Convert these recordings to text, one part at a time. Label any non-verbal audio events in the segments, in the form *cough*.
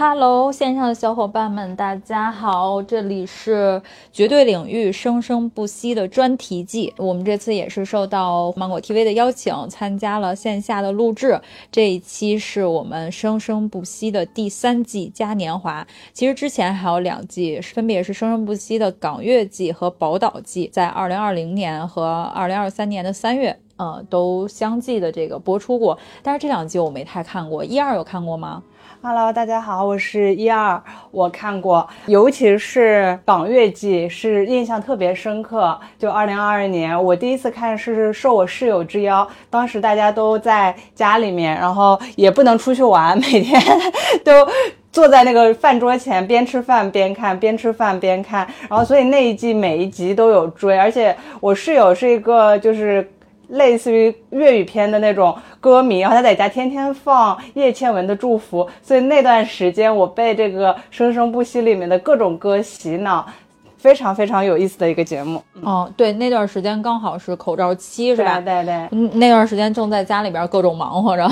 Hello，线上的小伙伴们，大家好，这里是绝对领域生生不息的专题季。我们这次也是受到芒果 TV 的邀请，参加了线下的录制。这一期是我们生生不息的第三季嘉年华。其实之前还有两季，分别是生生不息的港乐季和宝岛季，在二零二零年和二零二三年的三月，呃，都相继的这个播出过。但是这两季我没太看过，一二有看过吗？Hello，大家好，我是一二，我看过，尤其是港乐季是印象特别深刻。就二零二二年，我第一次看是受我室友之邀，当时大家都在家里面，然后也不能出去玩，*laughs* 每天都。坐在那个饭桌前，边吃饭边看，边吃饭边看，然后所以那一季每一集都有追，而且我室友是一个就是类似于粤语片的那种歌迷，然后他在家天天放叶倩文的《祝福》，所以那段时间我被这个《生生不息》里面的各种歌洗脑，非常非常有意思的一个节目。哦，对，那段时间刚好是口罩期，是吧？对对。嗯，那段时间正在家里边各种忙活着，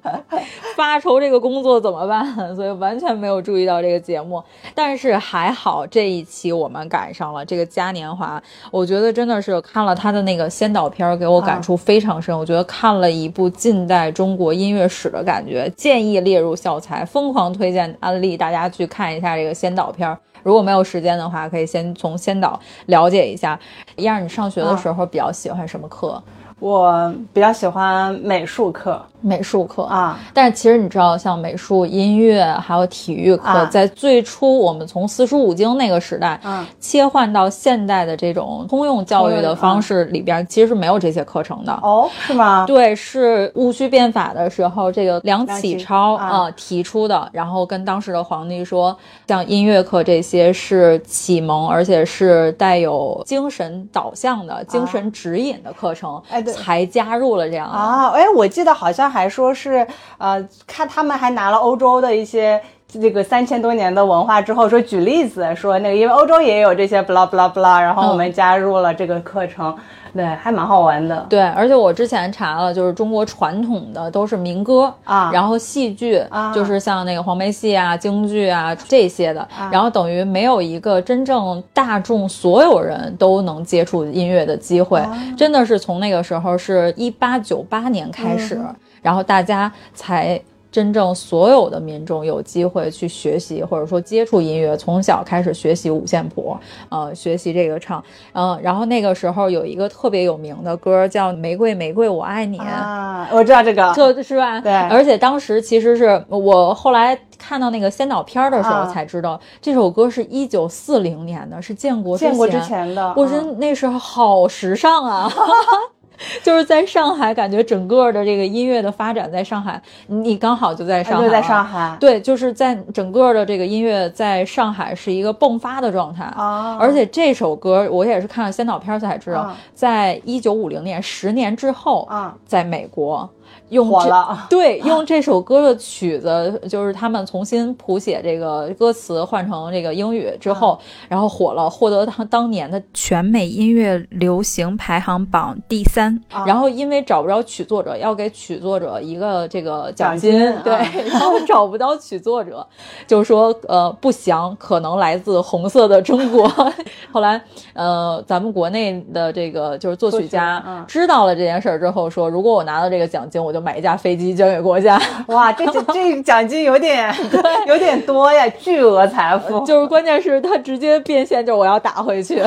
*laughs* 发愁这个工作怎么办，所以完全没有注意到这个节目。但是还好这一期我们赶上了这个嘉年华，我觉得真的是看了他的那个先导片，给我感触非常深。我觉得看了一部近代中国音乐史的感觉，建议列入教材，疯狂推荐安利大家去看一下这个先导片。如果没有时间的话，可以先从先导了解一下。一儿，你上学的时候比较喜欢什么课？我比较喜欢美术课，美术课啊。但是其实你知道，像美术、音乐还有体育课，啊、在最初我们从四书五经那个时代，嗯，切换到现代的这种通用教育的方式里边，其实是没有这些课程的。哦，是吗？对，是戊戌变法的时候，这个梁启超啊、呃、提出的，然后跟当时的皇帝说，像音乐课这些是启蒙，而且是带有精神导向的、精神指引的课程。哎，对。才加入了这样啊！哎，我记得好像还说是，呃，看他们还拿了欧洲的一些这个三千多年的文化之后，说举例子，说那个因为欧洲也有这些 blah blah blah，然后我们加入了这个课程，嗯、对，还蛮好玩的。对，而且我之前查了，就是中国传统的都是民歌啊，然后戏剧啊，就是像那个黄梅戏啊、京剧啊这些的，啊、然后等于没有一个真正大众所有人都能接触音乐的机会，啊、真的是从那个时候是一八九八年开始，嗯、然后大家才。真正所有的民众有机会去学习，或者说接触音乐，从小开始学习五线谱，呃，学习这个唱，嗯、呃，然后那个时候有一个特别有名的歌叫《玫瑰玫瑰我爱你》啊，*laughs* 我知道这个，就是吧？对，而且当时其实是我后来看到那个先导片的时候才知道，啊、这首歌是一九四零年的，是建国建国之前的，我觉得那时候好时尚啊。*laughs* *laughs* 就是在上海，感觉整个的这个音乐的发展，在上海，你刚好就在上海，就在上海，对，就是在整个的这个音乐在上海是一个迸发的状态啊。而且这首歌我也是看了先导片才知道，啊、在一九五零年，十年之后，啊，在美国。用火了，*laughs* 对，用这首歌的曲子，就是他们重新谱写这个歌词，换成这个英语之后，啊、然后火了，获得他当年的全美音乐流行排行榜第三。啊、然后因为找不着曲作者，要给曲作者一个这个奖金，金对，啊、然后找不到曲作者，就说呃不详，可能来自红色的中国。*laughs* 后来呃，咱们国内的这个就是作曲家嗯、知道了这件事儿之后，说如果我拿到这个奖金，我就买一架飞机捐给国家。*laughs* 哇，这这这奖金有点 *laughs* 有点多呀，巨额财富。就是关键是他直接变现，就是我要打回去，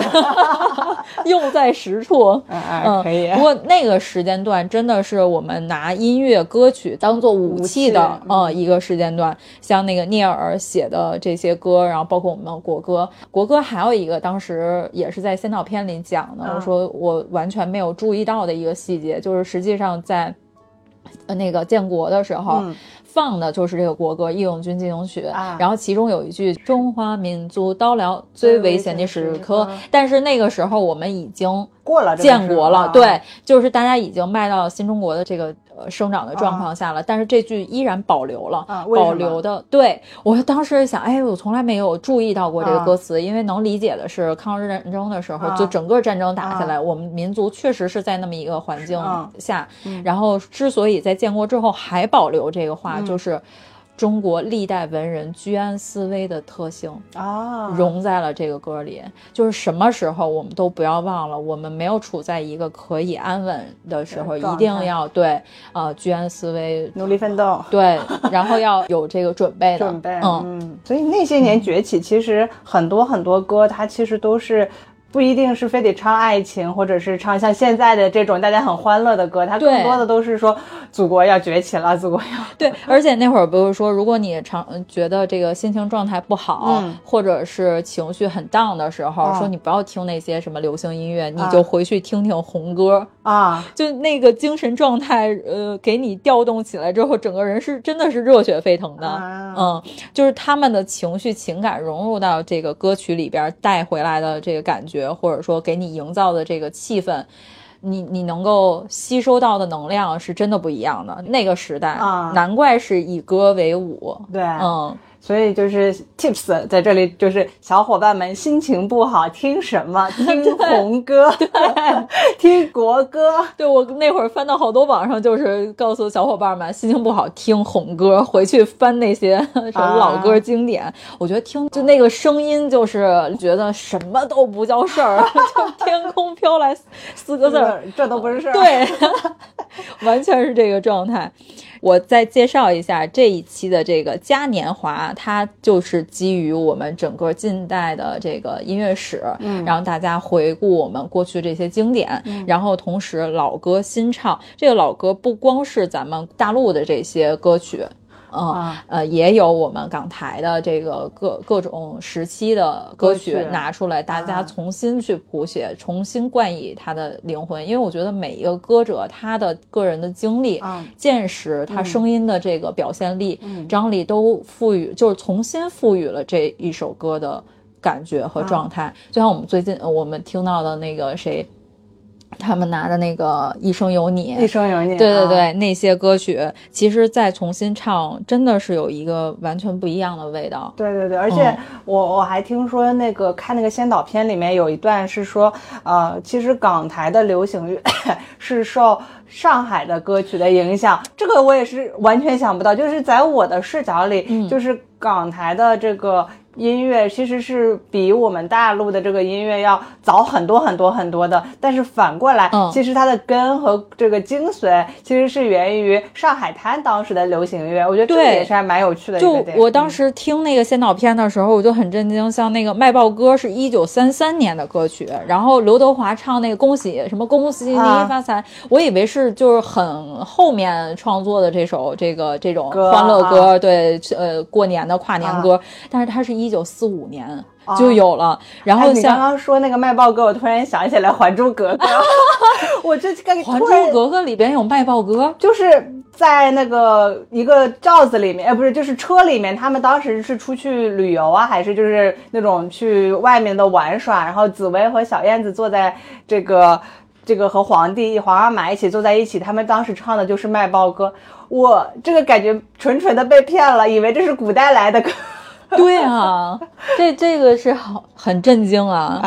*laughs* 用在实处。嗯嗯，可以。不过那个时间段真的是我们拿音乐歌曲当做武器的嗯一个时间段，像那个聂耳写的这些歌，然后包括我们的国歌，国歌还有一个当时也是在先导片里讲的，嗯、我说我完全没有注意到的一个细节，就是实际上在。呃，那个建国的时候、嗯、放的就是这个国歌《义勇军进行曲》啊，然后其中有一句“中华民族到了最危险的时刻”，嗯、但是那个时候我们已经过了建国了，啊、对，就是大家已经迈到新中国的这个呃生长的状况下了，但是这句依然保留了，啊、保留的。对我当时想，哎，我从来没有注意到过这个歌词，因为能理解的是抗日战争的时候，就整个战争打下来，我们民族确实是在那么一个环境下，然后之所以在建国之后还保留这个话，就是。中国历代文人居安思危的特性啊，融在了这个歌里。就是什么时候我们都不要忘了，我们没有处在一个可以安稳的时候，一定要对呃居安思危，努力奋斗。*laughs* 对，然后要有这个准备的准备。嗯，所以那些年崛起，其实很多很多歌，它其实都是。不一定是非得唱爱情，或者是唱像现在的这种大家很欢乐的歌，它更多的都是说祖国要崛起了，祖国要 *laughs* 对。而且那会儿不是说，如果你常觉得这个心情状态不好，或者是情绪很 down 的时候，说你不要听那些什么流行音乐，你就回去听听红歌。啊，就那个精神状态，呃，给你调动起来之后，整个人是真的是热血沸腾的，嗯，就是他们的情绪情感融入到这个歌曲里边带回来的这个感觉。或者说给你营造的这个气氛，你你能够吸收到的能量是真的不一样的。那个时代啊，难怪是以歌为舞。对，嗯。所以就是 tips 在这里，就是小伙伴们心情不好听什么？*laughs* 听红歌，对，*laughs* 听国歌。对我那会儿翻到好多网上，就是告诉小伙伴们心情不好听红歌，回去翻那些什么老歌经典。我觉得听就那个声音，就是觉得什么都不叫事儿，*laughs* 就天空飘来四个字儿，这都不是事儿。对，完全是这个状态。我再介绍一下这一期的这个嘉年华，它就是基于我们整个近代的这个音乐史，嗯，让大家回顾我们过去这些经典，然后同时老歌新唱。这个老歌不光是咱们大陆的这些歌曲。嗯呃，也有我们港台的这个各各种时期的歌曲拿出来，大家重新去谱写，重新冠以他的灵魂。因为我觉得每一个歌者他的个人的经历、见识，他声音的这个表现力、张力，都赋予，就是重新赋予了这一首歌的感觉和状态。就像我们最近我们听到的那个谁。他们拿的那个《一生有你》，一生有你，对对对，那些歌曲，其实再重新唱，真的是有一个完全不一样的味道。对对对，而且我我还听说那个看那个先导片里面有一段是说，呃，其实港台的流行乐 *coughs* 是受上海的歌曲的影响，这个我也是完全想不到，就是在我的视角里，就是港台的这个。音乐其实是比我们大陆的这个音乐要早很多很多很多的，但是反过来，其实它的根和这个精髓其实是源于上海滩当时的流行乐。我觉得这个也是还蛮有趣的。就我当时听那个先导片的时候，我就很震惊。像那个《卖报歌》是一九三三年的歌曲，然后刘德华唱那个“恭喜什么恭喜你发财”，我以为是就是很后面创作的这首这个这种欢乐歌，对，呃，过年的跨年歌，但是它是一。一九四五年就有了，然后你刚刚说那个卖报歌，我突然想起来《还珠格格》，*laughs* 我这《还珠格格》里边有卖报歌，就是在那个一个罩子里面，哎，不是，就是车里面，他们当时是出去旅游啊，还是就是那种去外面的玩耍，然后紫薇和小燕子坐在这个这个和皇帝皇阿玛一起坐在一起，他们当时唱的就是卖报歌，我这个感觉纯纯的被骗了，以为这是古代来的歌。*laughs* 对啊，这这个是好很震惊啊，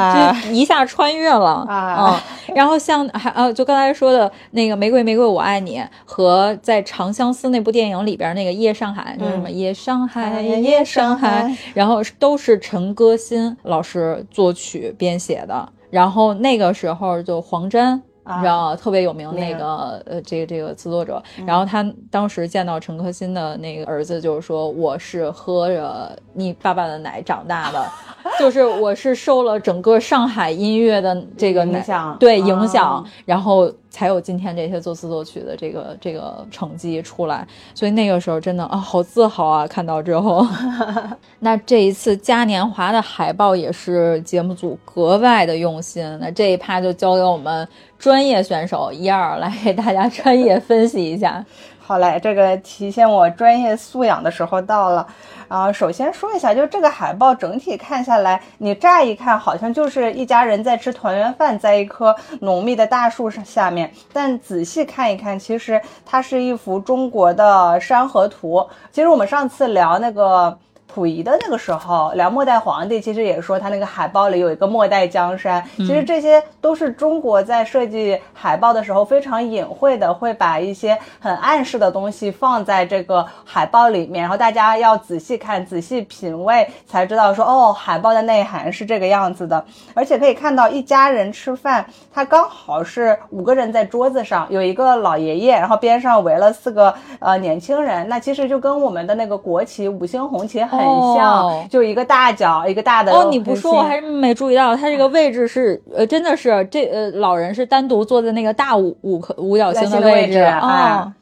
这一下穿越了啊。然后像还呃，就刚才说的那个《玫瑰玫瑰我爱你》和在《长相思》那部电影里边那个《夜上海》，就是什么《夜上海》《夜上海》，然后都是陈歌辛老师作曲编写的。然后那个时候就黄沾。然后特别有名那个呃，这个这个词作者，然后他当时见到陈可辛的那个儿子，就是说我是喝着你爸爸的奶长大的，*laughs* 就是我是受了整个上海音乐的这个影响，对影响，然后。才有今天这些作词作曲的这个这个成绩出来，所以那个时候真的啊，好自豪啊！看到之后，*laughs* 那这一次嘉年华的海报也是节目组格外的用心。那这一趴就交给我们专业选手一二来给大家专业分析一下。好嘞，这个体现我专业素养的时候到了。啊，首先说一下，就这个海报整体看下来，你乍一看好像就是一家人在吃团圆饭，在一棵浓密的大树上下面，但仔细看一看，其实它是一幅中国的山河图。其实我们上次聊那个溥仪的那个时候，聊末代皇帝其实也说他那个海报里有一个末代江山，其实这些都是中国在设计海报的时候非常隐晦的，会把一些很暗示的东西放在这个海报里面，然后大家要仔细看、仔细品味，才知道说哦，海报的内涵是这个样子的。而且可以看到一家人吃饭，他刚好是五个人在桌子上，有一个老爷爷，然后边上围了四个呃年轻人，那其实就跟我们的那个国旗五星红旗很像，哦就一个大脚，一个大的哦，你不说我还是没注意到，它这个位置是呃，真的是这呃老人是单独坐在那个大五五颗五角星星的位置哎啊。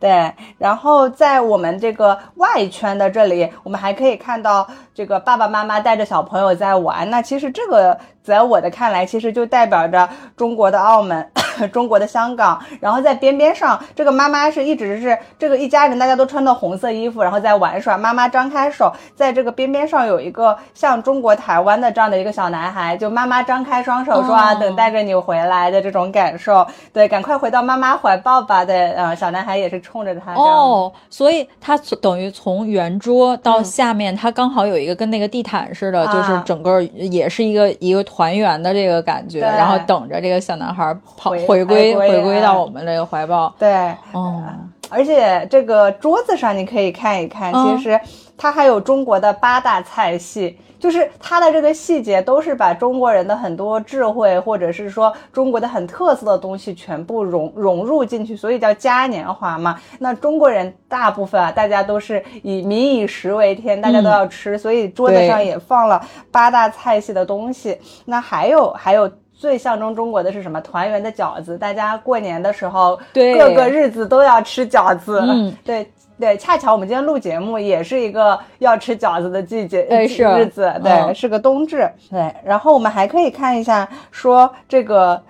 对，然后在我们这个外圈的这里，我们还可以看到这个爸爸妈妈带着小朋友在玩。那其实这个在我的看来，其实就代表着中国的澳门。*coughs* 中国的香港，然后在边边上，这个妈妈是一直是这个一家人，大家都穿的红色衣服，然后在玩耍。妈妈张开手，在这个边边上有一个像中国台湾的这样的一个小男孩，就妈妈张开双手说啊，哦等待着你回来的这种感受。对，赶快回到妈妈怀抱吧的，呃，小男孩也是冲着他。哦，所以他等于从圆桌嗯到下面，他刚好有一个跟那个地毯似的，就是啊整个也是一个一个团圆的这个感觉，然后等着这个小男孩跑回回归回归到我们这个怀抱。对，嗯，而且这个桌子上你可以看一看，嗯。其实它还有中国的八大菜系，就是它的这个细节都是把中国人的很多智慧，或者是说中国的很特色的东西全部融融入进去，所以叫嘉年华嘛。那中国人大部分啊，大家都是以民以食为天，大家都要吃，所以桌子上也放了八大菜系的东西。那还有还有。最象征中国的是什么？团圆的饺子，大家过年的时候，对各个日子都要吃饺子。嗯，对对，恰巧我们今天录节目也是一个要吃饺子的季节，日子，对，嗯是个冬至。对，然后我们还可以看一下，说这个。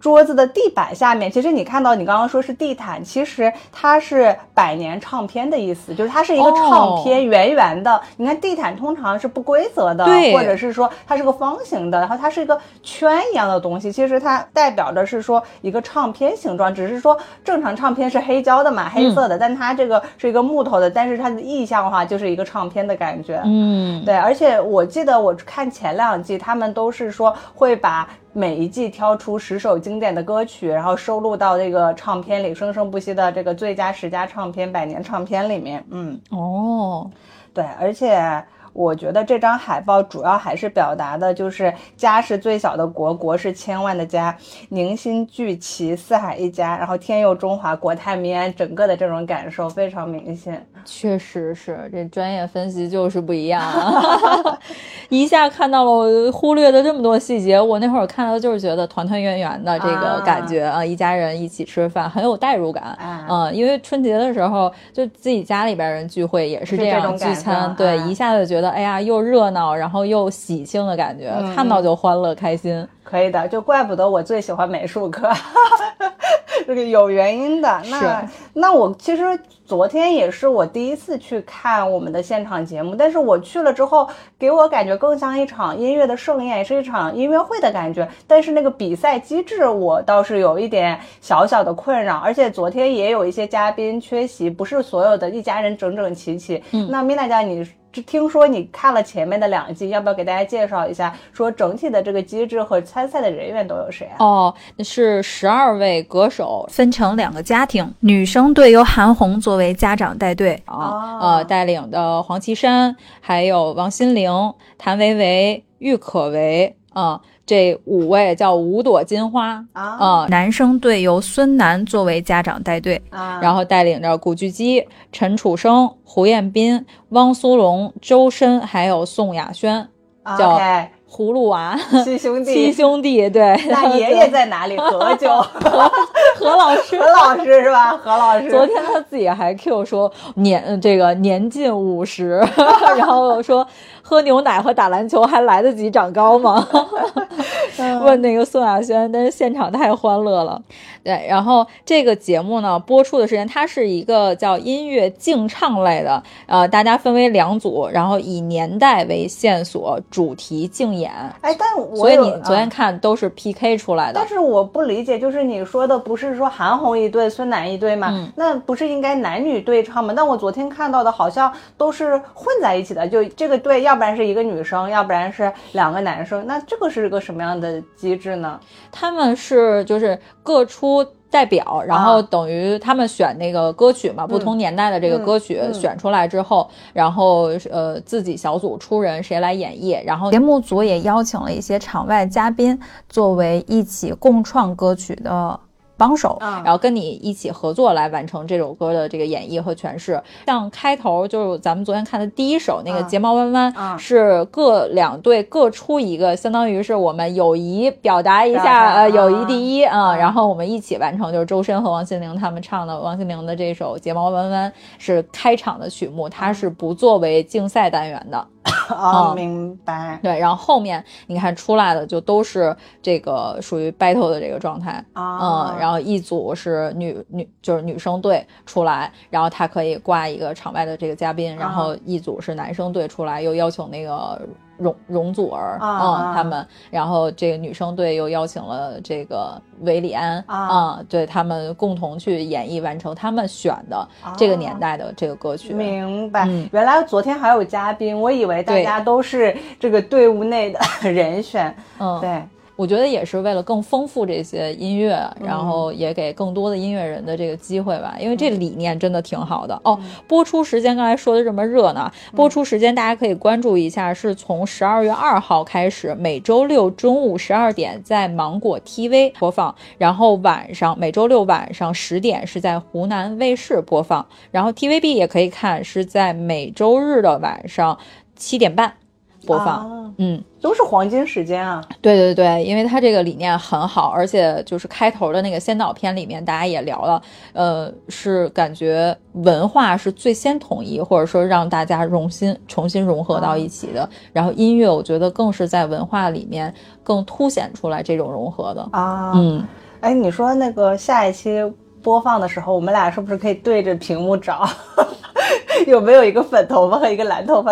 桌子的地板下面，其实你看到你刚刚说是地毯，其实它是百年唱片的意思，就是它是一个唱片，圆圆的。你看地毯通常是不规则的，对或者是说它是个方形的，然后它是一个圈一样的东西，其实它代表的是说一个唱片形状，只是说正常唱片是黑胶的嘛，黑色的，但它这个是一个木头的，但是它的意象的话就是一个唱片的感觉。嗯，对，而且我记得我看前两季，他们都是说会把每一季挑出十首经典的歌曲，然后收录到这个唱片里，生生不息的这个最佳十佳唱片、百年唱片里面。嗯，哦，对，而且。我觉得这张海报主要还是表达的就是家是最小的国，国是千万的家，凝心聚齐，四海一家，然后天佑中华，国泰民安，整个的这种感受非常明显。确实是，这专业分析就是不一样啊！*laughs* 一下看到了我忽略的这么多细节，我那会儿看到就是觉得团团圆圆的这个感觉啊，一家人一起吃饭很有代入感啊嗯，因为春节的时候就自己家里边人聚会也是这样聚餐，对，啊一下子觉得哎呀又热闹，然后又喜庆的感觉，嗯看到就欢乐开心。可以的，就怪不得我最喜欢美术课，*laughs* 这个有原因的。那那我其实昨天也是我第一次去看我们的现场节目，但是我去了之后，给我感觉更像一场音乐的盛宴，也是一场音乐会的感觉。但是那个比赛机制，我倒是有一点小小的困扰，而且昨天也有一些嘉宾缺席，不是所有的一家人整整齐齐。嗯，那米娜家你。就听说你看了前面的两季，要不要给大家介绍一下？说整体的这个机制和参赛的人员都有谁啊？哦，是十二位歌手分成两个家庭，女生队由韩红作为家长带队啊，哦呃，带领的黄绮珊，还有王心凌、谭维维、郁可唯啊、这五位叫五朵金花啊啊、男生队由孙楠作为家长带队，啊然后带领着古巨基、陈楚生、胡彦斌、汪苏泷、周深，还有宋亚轩，叫 OK，葫芦娃七兄弟，*laughs* 七兄弟，对，那爷爷在哪里？何 *laughs* 炅，何老师何。老师是吧？何老师，昨天他自己还 Q 说年这个年近五十，*laughs* 然后说喝牛奶和打篮球还来得及长高吗？*laughs* 问那个宋亚轩，但是现场太欢乐了。*laughs* 对，然后这个节目呢播出的时间，它是一个叫音乐竞唱类的，呃，大家分为两组，然后以年代为线索，主题竞演。哎，但我所以有你昨天啊看都是 PK 出来的但。是我不理解，就是你说的不是是说韩红一对，孙楠一对嘛，那不是应该男女对唱吗？但我昨天看到的好像都是混在一起的，就这个队，要不然是一个女生，要不然是两个男生，那这个是个什么样的机制呢？他们是就是各出。代表，然后等于他们选那个歌曲嘛，不同年代的这个歌曲选出来之后，然后呃自己小组出人谁来演绎，然后节目组也邀请了一些场外嘉宾作为一起共创歌曲的。帮手，然后跟你一起合作来完成这首歌的这个演绎和诠释。像开头就是咱们昨天看的第一首那个睫毛弯弯，是各两队各出一个，相当于是我们友谊表达一下，呃，友谊第一啊。然后我们一起完成，就是周深和王心凌他们唱的王心凌的这首睫毛弯弯是开场的曲目，它是不作为竞赛单元的。哦，明白。对，然后后面你看出来的就都是这个属于 battle 的这个状态啊，嗯，然后一组是女女就是女生队出来，然后他可以挂一个场外的这个嘉宾，然后一组是男生队出来，又邀请那个。容容祖儿嗯，他们，然后这个女生队又邀请了这个韦礼安啊，对他们共同去演绎完成他们选的这个年代的这个歌曲。明白，原来昨天还有嘉宾，我以为大家都是这个队伍内的 *laughs* 人选。嗯，对。我觉得也是为了更丰富这些音乐，然后也给更多的音乐人的这个机会吧。因为这理念真的挺好的哦。播出时间刚才说的这么热闹，播出时间大家可以关注一下，是从十二月二号开始，每周六中午十二点在芒果 TV 播放，然后晚上每周六晚上十点是在湖南卫视播放，然后 TVB 也可以看，是在每周日的晚上七点半。播放，嗯，都是黄金时间啊。对对对，因为它这个理念很好，而且就是开头的那个先导片里面，大家也聊了，呃，是感觉文化是最先统一，或者说让大家融新重新融合到一起的。然后音乐，我觉得更是在文化里面更凸显出来这种融合的啊。嗯，哎，你说那个下一期播放的时候，我们俩是不是可以对着屏幕找？*laughs* 有没有一个粉头发和一个蓝头发？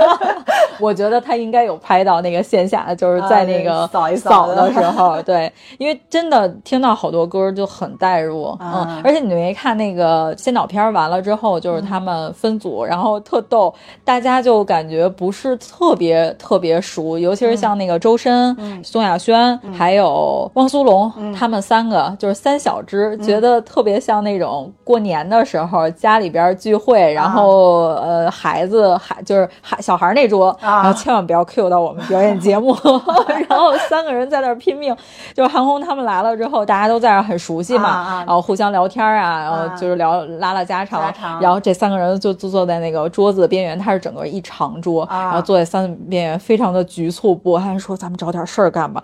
*laughs* 我觉得他应该有拍到那个线下，就是在那个扫一扫的。时候，对，因为真的听到好多歌就很带入，嗯，而且你没看那个先导片完了之后，就是他们分组，然后特逗，大家就感觉不是特别特别熟，尤其是像那个周深、宋亚轩还有汪苏泷，他们三个就是三小只，觉得特别像那种过年的时候家里边聚会，然后呃孩子孩就是孩小孩那桌。然后千万不要 Q 到我们表演节目，*laughs* 然后三个人在那儿拼命，就是韩红他们来了之后，大家都在那儿很熟悉嘛，然后互相聊天啊，然后就是聊拉拉家常，然后这三个人就就坐在那个桌子的边缘，他是整个一长桌，然后坐在三边缘，非常的局促。不，安说咱们找点事儿干吧。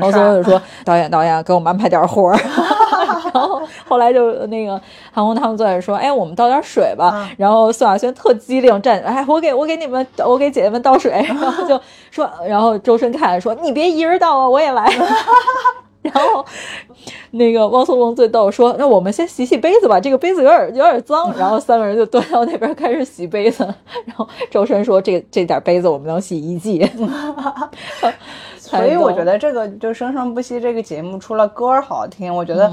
王所就说导演导演给我们安排点活儿。*laughs* 然后后来就那个韩红他们坐在说，哎，我们倒点水吧。然后宋亚轩特机灵，站哎，我给我给你们，我给姐姐们倒。水，然后就说，然后周深看说：“你别一人倒啊，我也来。*laughs* ” *laughs* 然后那个汪苏泷最逗，说：“那我们先洗洗杯子吧，这个杯子有点有点脏。*laughs* ”然后三个人就端到那边开始洗杯子。然后周深说：“这这点杯子我们能洗一季。”所以我觉得这个就生生不息这个节目，除了歌好听，我觉得。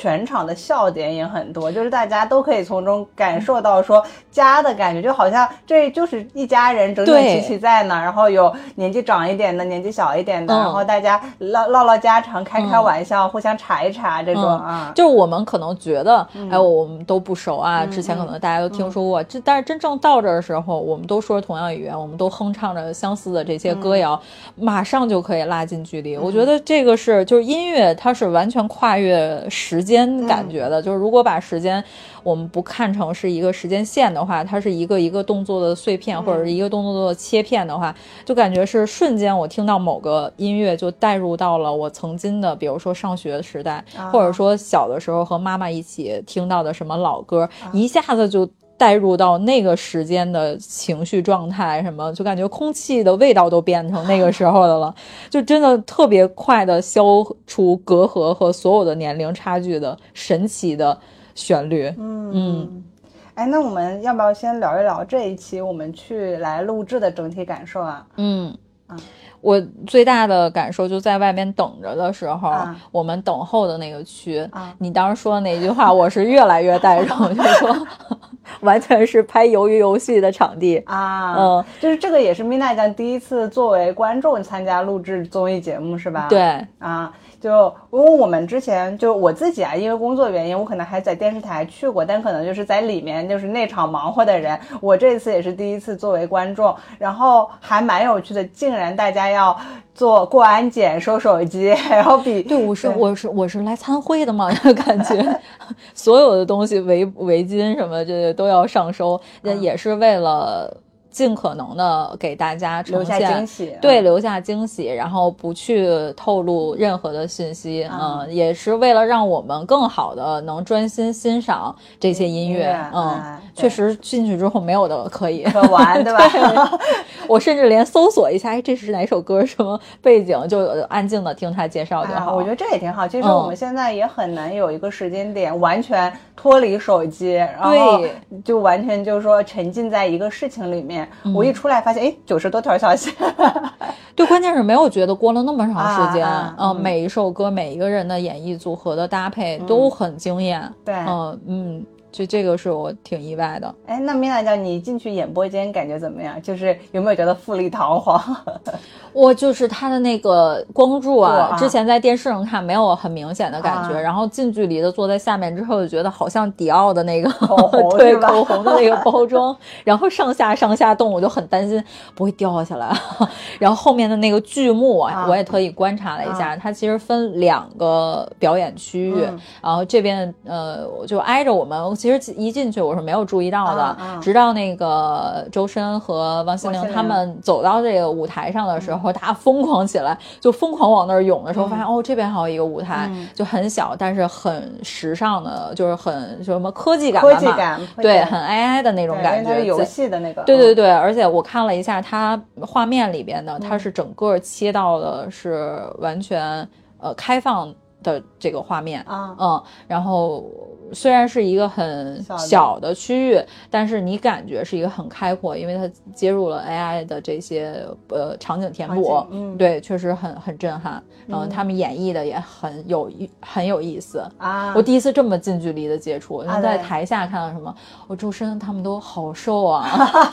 全场的笑点也很多，就是大家都可以从中感受到说家的感觉，就好像这就是一家人整整齐齐在那，然后有年纪长一点的，年纪小一点的，然后大家唠唠唠家常，开开玩笑，互相查一查这种啊。就是我们可能觉得，哎，我们都不熟啊，之前可能大家都听说过，这但是真正到这儿的时候，我们都说同样语言，我们都哼唱着相似的这些歌谣，马上就可以拉近距离。我觉得这个是就是音乐，它是完全跨越时。间感觉的，就是如果把时间我们不看成是一个时间线的话，它是一个一个动作的碎片，或者是一个动作的切片的话，就感觉是瞬间我听到某个音乐就带入到了我曾经的，比如说上学时代，或者说小的时候和妈妈一起听到的什么老歌，一下子就。带入到那个时间的情绪状态，什么就感觉空气的味道都变成那个时候的了，就真的特别快的消除隔阂和所有的年龄差距的神奇的旋律。嗯嗯，哎，那我们要不要先聊一聊这一期我们去来录制的整体感受啊？嗯我最大的感受就在外面等着的时候，啊我们等候的那个区，啊你当时说的那句话，我是越来越带入，*laughs* 就是说，*laughs* 完全是拍鱿鱼游戏的场地。啊，嗯，就是这个也是 Mina 酱第一次作为观众参加录制综艺节目是吧？对，啊，就因为我们之前就我自己啊，因为工作原因，我可能还在电视台去过，但可能就是在里面就是内场忙活的人。我这次也是第一次作为观众，然后还蛮有趣的，竟然大家要做过安检、收手机，然后比 *laughs* 对，我是我是我是来参会的嘛，*laughs* 感觉所有的东西围围巾什么这都要上收，那也是为了尽可能的给大家呈留下现惊喜。对，留下惊喜，然后不去透露任何的信息，嗯嗯，也是为了让我们更好的能专心欣赏这些音乐嗯确实进去之后没有的可以，可玩，对吧？*laughs* 我甚至连搜索一下，哎，这是哪首歌，什么背景，就安静的听他介绍就好。啊，我觉得这也挺好。其实嗯我们现在也很难有一个时间点完全脱离手机，然后对就完全就是说沉浸在一个事情里面。嗯。我一出来发现，哎，九十多条消息。*laughs* 对，关键是没有觉得过了那么长时间，啊啊嗯，嗯。每一首歌，每一个人的演绎组合的搭配都很惊艳，对。嗯嗯，就这个是我挺意外的。哎，那米娜酱，你进去演播间感觉怎么样？就是有没有觉得富丽堂皇？*laughs* 我就是它的那个光柱啊，哇之前在电视上看没有很明显的感觉，啊然后近距离的坐在下面之后，就觉得好像迪奥的那个红 *laughs* 对口红的那个包装，然后上下上下动，我就很担心不会掉下来。然后后面的那个剧目啊，啊我也特意观察了一下，它其实分两个表演区域，嗯然后这边呃就挨着我们，其实一进去我是没有注意到的，啊啊。直到那个周深和王心凌他们走到这个舞台上的时候，大家疯狂起来，就疯狂往那儿涌的时候，发现哦，这边还有一个舞台，嗯。就很小，但是很时尚的，就是很就什么科技感科满满，技感，对，很 AI 的那种感觉。游戏的那个。对对对，而且我看了一下它画面里边的，它是整个切到的是完全呃开放的这个画面，啊嗯，然后虽然是一个很小的。区域，但是你感觉是一个很开阔，因为它接入了 AI 的这些呃场景填补，嗯。对，确实很很震撼。嗯，嗯他们演绎的也很有意很有意思。啊，我第一次这么近距离的接触，然后在台下看到什么，我周深他们都好瘦啊，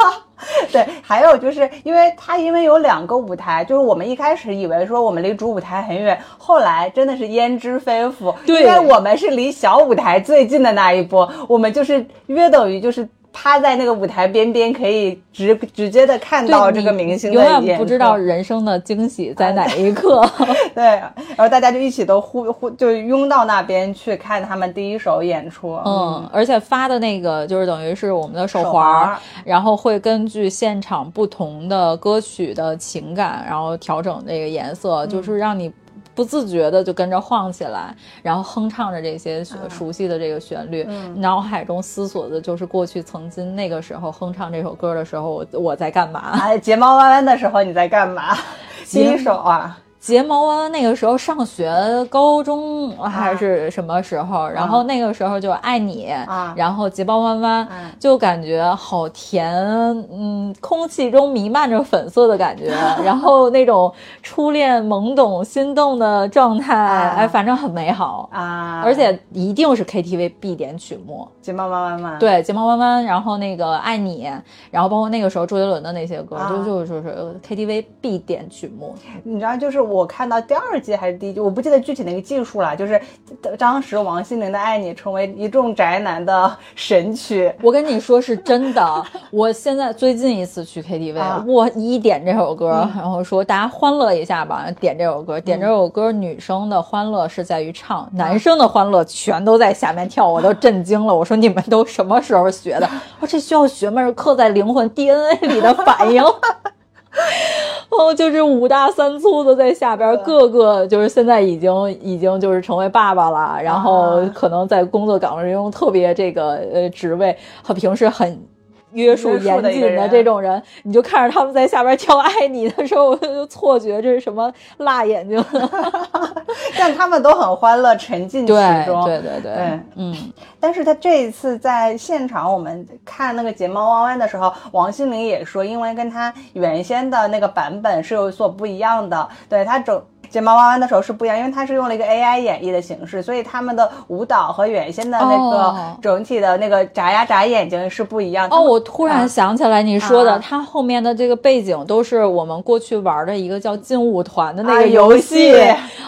*laughs* 对，还有就是因为他因为有两个舞台，就是我们一开始以为说我们离主舞台很远，后来真的是焉知非福，对。因为我们是离小舞台最近的那一波，我们就是约等于就是。趴在那个舞台边边，可以直直接的看到这个明星的永演出远不知道人生的惊喜在哪一刻。*laughs* 对，然后大家就一起都呼呼就拥到那边去看他们第一首演出。嗯，而且发的那个就是等于是我们的手手环然后会根据现场不同的歌曲的情感，然后调整这个颜色，嗯就是让你。不自觉的就跟着晃起来，然后哼唱着这些嗯熟悉的这个旋律，脑海中思索的就是过去曾经那个时候哼唱这首歌的时候，我我在干嘛？哎，睫毛弯弯的时候你在干嘛？第一首啊，睫毛弯那个时候上学，高中还是什么时候？然后那个时候就爱你，啊然后睫毛弯弯，嗯就感觉好甜，嗯，空气中弥漫着粉色的感觉，*laughs* 然后那种初恋懵懂心动的状态，哎，反正很美好。啊，而且一定是 KTV 必点曲目，睫毛弯弯嘛，对，睫毛弯弯，然后那个爱你，然后包括那个时候周杰伦的那些歌，啊就就就是 KTV 必点曲目。你知道，就是我看到第二季还是第一季，我不记得具体那个技术了。就是当时王心凌的《爱你》成为一众宅男的神曲，我跟你说是真的，*laughs* 我现在最近一次去 KTV，、啊我一点这首歌，然后说大家欢乐一下吧，点这首歌，点这首歌，女生的欢乐是在于唱，男生的欢乐全都在下面跳，我都震惊了。我说你们都什么时候学的？我说这需要学吗？是刻在灵魂 DNA 里的反应。*laughs* *laughs* 哦，就是五大三粗的在下边，各个就是现在已经已经就是成为爸爸了，然后可能在工作岗位中特别这个呃职位和平时很约束严谨的这种人，你就看着他们在下边跳爱你的时候，我就错觉这是什么辣眼睛。*laughs* 但他们都很欢乐，沉浸其中。对对对对，嗯。但是他这一次在现场，我们看那个睫毛弯弯的时候，王心凌也说，因为跟他原先的那个版本是有所不一样的。对他整。睫毛弯弯的时候是不一样，因为它是用了一个 AI 演绎的形式，所以他们的舞蹈和原先的那个整体的那个眨呀眨眼睛是不一样的。哦，我突然想起来你说的，它后面的这个背景都是我们过去玩的一个叫劲舞团的那个游戏。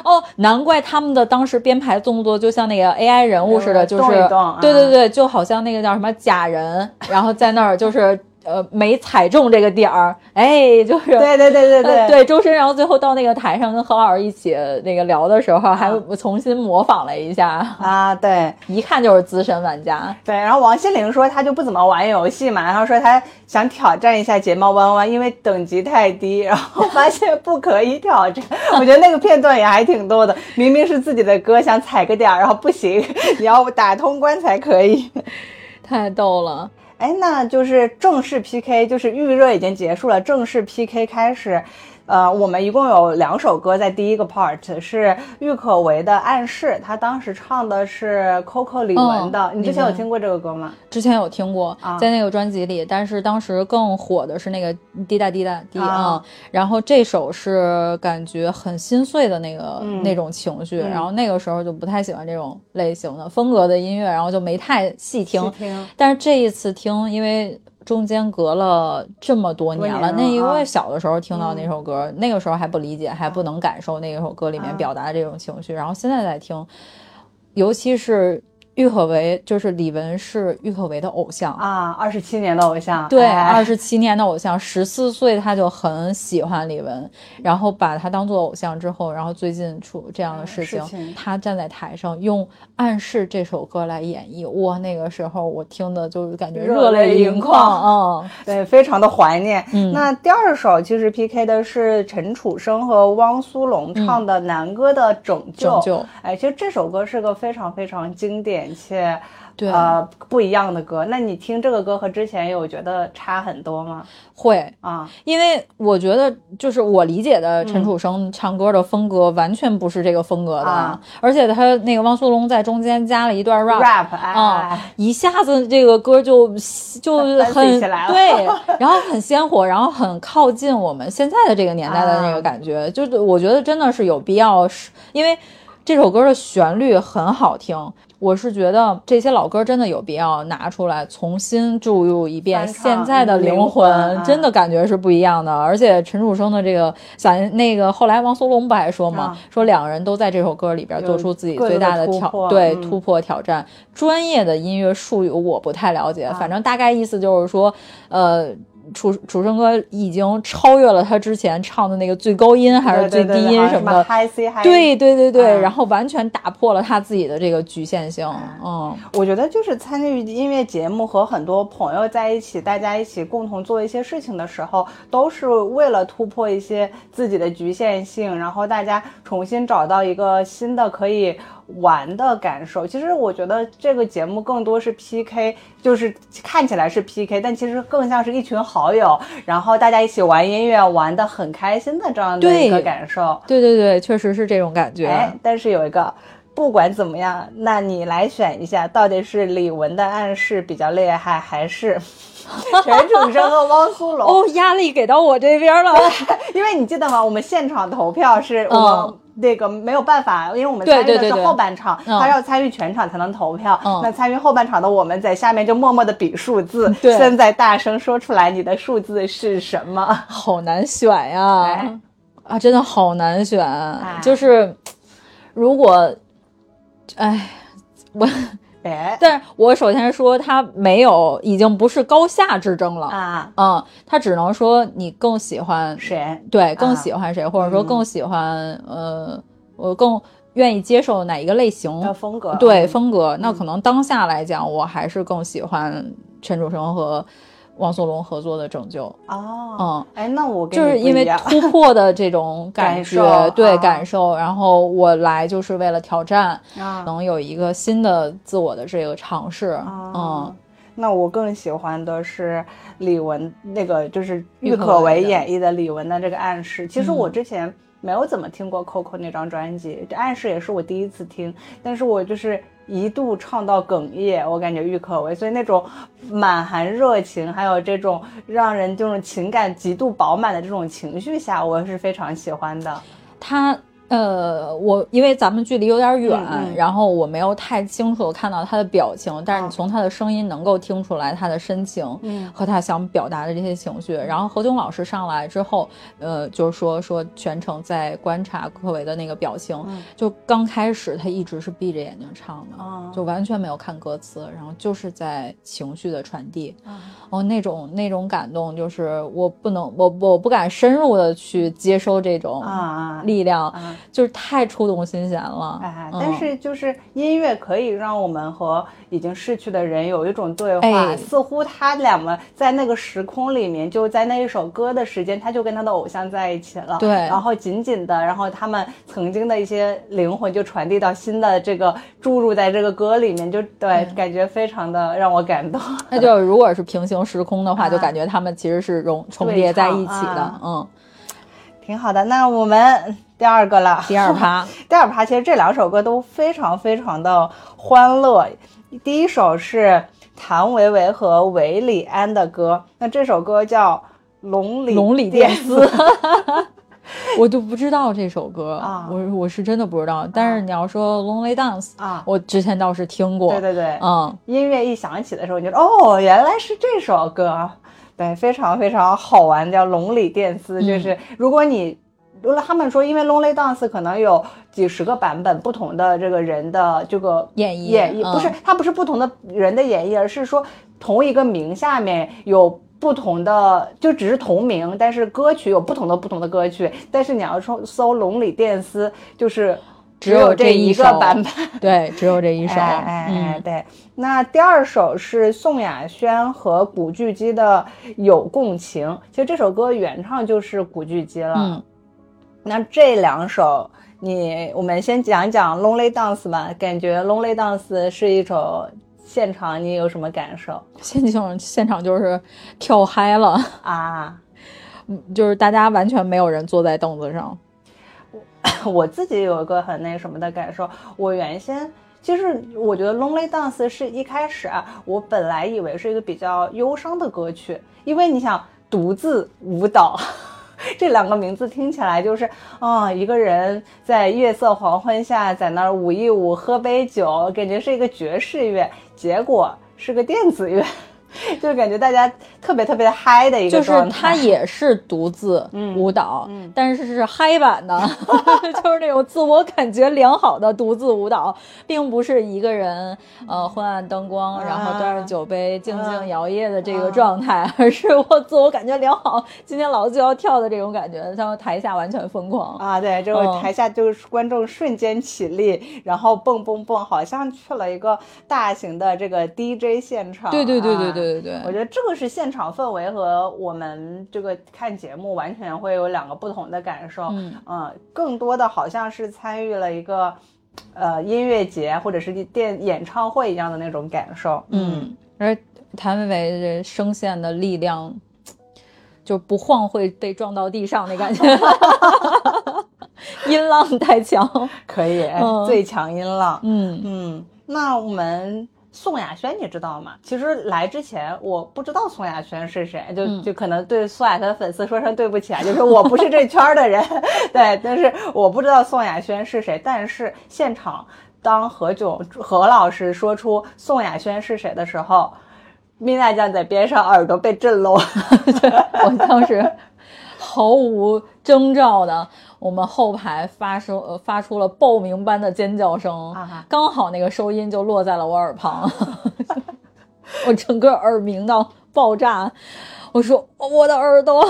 哦，难怪他们的当时编排动作就像那个 AI 人物似的，就是对对对，就好像那个叫什么假人，然后在那儿就是。呃，没踩中这个点儿，哎，就是对对对对对对，周深，然后最后到那个台上跟何老师一起那个聊的时候，还重新模仿了一下啊，对，*laughs* 一看就是资深玩家。对，然后王心凌说她就不怎么玩游戏嘛，然后说她想挑战一下睫毛弯弯，因为等级太低，然后发现 *laughs* 不可以挑战。我觉得那个片段也还挺逗的，明明是自己的歌，想踩个点儿，然后不行，你要打通关才可以，*laughs* 太逗了。哎，那就是正式 PK，就是预热已经结束了，正式 PK 开始。呃，我们一共有两首歌在第一个 part，是郁可唯的《暗示》，他当时唱的是 Coco 李玟的。你之前有听过这个歌吗？之前有听过，在那个专辑里，但是当时更火的是那个滴答滴答滴啊。然后这首是感觉很心碎的那个那种情绪，然后那个时候就不太喜欢这种类型的风格的音乐，然后就没太细听。但是这一次听，因为。中间隔了这么多年了，那因为小的时候听到那首歌，那个时候还不理解，还不能感受那首歌里面表达的这种情绪，然后现在在听，尤其是。郁可唯就是李玟是郁可唯的偶像啊，二十七年的偶像，对，二十七年的偶像，十四岁他就很喜欢李玟，然后把他当做偶像之后，然后最近出这样的事情，他站在台上用《暗示》这首歌来演绎，哇，那个时候我听的就感觉热泪盈眶，嗯，对，非常的怀念。那第二首其实 PK 的是陈楚生和汪苏泷唱的男歌的《拯救》，哎，其实这首歌是个非常非常经典。且，呃，不一样的歌。那你听这个歌和之前有觉得差很多吗？会啊，因为我觉得就是我理解的陈楚生唱歌的风格完全不是这个风格的，而且他那个汪苏泷在中间加了一段 rap，啊，一下子这个歌就就很对，*laughs* 然后很鲜活，然后很靠近我们现在的这个年代的那个感觉，就是我觉得真的是有必要，是因为这首歌的旋律很好听。我是觉得这些老歌真的有必要拿出来重新注入一遍，现在的灵魂真的感觉是不一样的。而且陈楚生的这个咱那个后来王苏泷不还说吗？说两个人都在这首歌里边做出自己最大的挑对突破挑战。专业的音乐术语我不太了解，反正大概意思就是说，呃。楚楚生哥已经超越了他之前唱的那个最高音还是最低音什么的，对对对对，然后完全打破了他自己的这个局限性。嗯，我觉得就是参与音乐节目和很多朋友在一起，大家一起共同做一些事情的时候，都是为了突破一些自己的局限性，然后大家重新找到一个新的可以。玩的感受，其实我觉得这个节目更多是 PK，就是看起来是 PK，但其实更像是一群好友，然后大家一起玩音乐，玩的很开心的这样的一个感受。对对对，确实是这种感觉。哎，但是有一个，不管怎么样，那你来选一下，到底是李玟的暗示比较厉害，还是 *laughs* 全楚生和汪苏泷？哦，压力给到我这边了，*laughs* 因为你记得吗？我们现场投票是我们。那个没有办法，因为我们参与的是后半场，他要参与全场才能投票。那参与后半场的我们在下面就默默的比数字，*laughs* 现在大声说出来，你的数字是什么？好难选呀！啊，真的好难选，就是如果，哎，我。哎，但是我首先说，他没有，已经不是高下之争了。啊，嗯，他只能说你更喜欢谁，对，更喜欢谁，或者说更喜欢，呃，我更愿意接受哪一个类型的风格，对风格，那可能当下来讲，我还是更喜欢陈楚生和。汪苏泷合作的拯救。哦，嗯，哎，那我就是因为突破的这种 *laughs* 感觉，*laughs* 对感受，然后我来就是为了挑战，啊。能有一个新的自我的这个尝试，嗯。那我更喜欢的是李玟那个，就是郁郁可可唯演绎的李玟的这个《暗示》。其实我嗯之前没有怎么听过 Coco 那张专辑，这《暗示》也是我第一次听，但是我就是一度唱到哽咽，我感觉郁可唯，所以那种满含热情，还有这种让人这种情感极度饱满的这种情绪下，我是非常喜欢的。他呃，我因为咱们距离有点远，然后我没有太清楚看到他的表情，但是哦你从他的声音能够听出来他的深情，嗯和他想表达的这些情绪。然后何炅老师上来之后，呃，就是说说全程在观察柯维的那个表情，嗯就刚开始他一直是闭着眼睛唱的，哦就完全没有看歌词，然后就是在情绪的传递。啊哦，那种那种感动，就是我不能，我我不敢深入的去接收这种啊啊力量，啊！就是太触动心弦了。哎，嗯但是就是音乐可以让我们和已经逝去的人有一种对话，哎似乎他两个在那个时空里面，就在那一首歌的时间，他就跟他的偶像在一起了。对然后紧紧的，然后他们曾经的一些灵魂就传递到新的这个注入在这个歌里面，就对，感觉非常的让我感动。那就如果是平行时空的话，啊就感觉他们其实是融重叠在一起的。啊嗯，挺好的，那我们第二个了，第二趴，*laughs* 第二趴其实这两首歌都非常非常的欢乐。第一首是谭维维和韦礼安的歌，那这首歌叫《龙里龙里电电丝，*laughs* *laughs* 我就不知道这首歌啊我我是真的不知道。但是你要说《Lonely Dance》啊我之前倒是听过。对对对，嗯，音乐一响起的时候，你就哦，原来是这首歌，对，非常非常好玩，叫《龙里电丝》，嗯就是如果你。如果他们说，因为 Lonely Dance 可能有几十个版本，不同的这个人的这个演绎演绎，嗯不是它不是不同的人的演绎，而是说同一个名下面有不同的，就只是同名，但是歌曲有不同的不同的歌曲。但是你要说搜《龙里电丝》，就是只有这一个版本。对，只有这一首。哎哎哎，嗯，对。那第二首是宋亚轩和古巨基的《有共情》，其实这首歌原唱就是古巨基了。嗯，那这两首，你我们先讲讲《Lonely Dance》吧。感觉《Lonely Dance》是一首现场，你有什么感受现场现场就是跳嗨了，啊？就是大家完全没有人坐在凳子上。我 *coughs* 自己有一个很那什么的感受，我原先其实我觉得《Lonely Dance》是一开始啊，我本来以为是一个比较忧伤的歌曲，因为你想独自舞蹈。*laughs* 这两个名字听起来就是啊、一个人在月色黄昏下在那儿舞一舞，喝杯酒，感觉是一个爵士乐，结果是个电子乐，*laughs* 就感觉大家特别特别嗨的一个就是。他也是独自 *laughs* 舞蹈，但是是嗨版的，*laughs* *laughs* 就是那种自我感觉良好的独自舞蹈，并不是一个人呃昏暗灯光，然后端着酒杯静静摇曳的这个状态，而是我自我感觉良好，今天老子就要跳的这种感觉，然后台下完全疯狂。啊，对，这个嗯。台下就是观众瞬间起立，然后蹦蹦蹦，好像去了一个大型的这个 DJ 现场。对对对对对对，我觉得这个是现场氛围和我们这个看节目完全会有两个不同的感受。嗯更多的好像是参与了一个呃音乐节或者是电演唱会一样的那种感受。嗯，而谭维维这声线的力量。就不晃会被撞到地上那感觉，*laughs* 音浪太强。可以，嗯最强音浪。嗯，嗯，那我们宋亚轩你知道吗？其实来之前我不知道宋亚轩是谁，就、嗯就可能对宋亚轩的粉丝说声对不起啊，就是我不是这圈儿的人，*laughs* 对，但是我不知道宋亚轩是谁。但是现场当何炅何老师说出宋亚轩是谁的时候，米娜酱在边上耳朵被震聋。*laughs* 我当时毫无征兆的，我们后排发生呃发出了爆鸣般的尖叫声，啊刚好那个收音就落在了我耳旁，*laughs* 我整个耳鸣到爆炸。我说我的耳朵。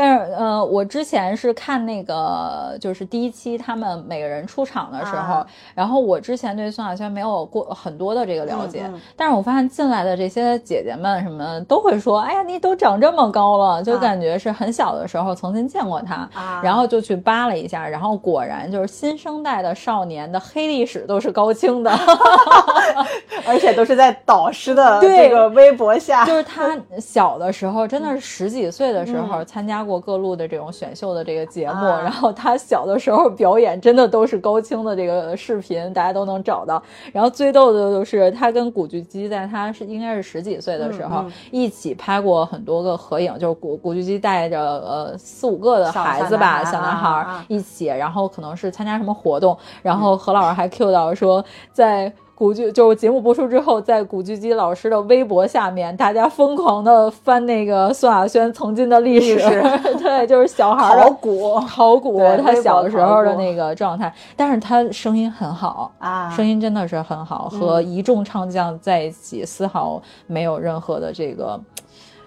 但是，呃，我之前是看那个，就是第一期他们每个人出场的时候，啊。然后我之前对宋亚轩没有过很多的这个了解，嗯嗯。但是我发现进来的这些姐姐们什么都会说，哎呀，你都长这么高了，就啊。感觉是很小的时候曾经见过他，啊。然后就去扒了一下，然后果然就是新生代的少年的黑历史都是高清的，*laughs* 而且都是在导师的这个微博下，就是他小的时候，真的是十几岁的时候参加过各路的这种选秀的这个节目，啊然后他小的时候表演真的都是高清的这个视频，大家都能找到。然后最逗的就是他跟古巨基在他是应该是十几岁的时候、嗯嗯一起拍过很多个合影，就是古古巨基带着呃四五个的孩子吧，小小男孩儿一起，然后可能是参加什么活动，然后何老师还 Q 到说在。古巨就是节目播出之后，在古巨基老师的微博下面，大家疯狂的翻那个宋亚轩曾经的历史，*laughs* 对，就是小孩儿古。考古，他小时候的那个状态，但是他声音很好，啊，声音真的是很好，和一众唱将在一起，丝毫没有任何的这个，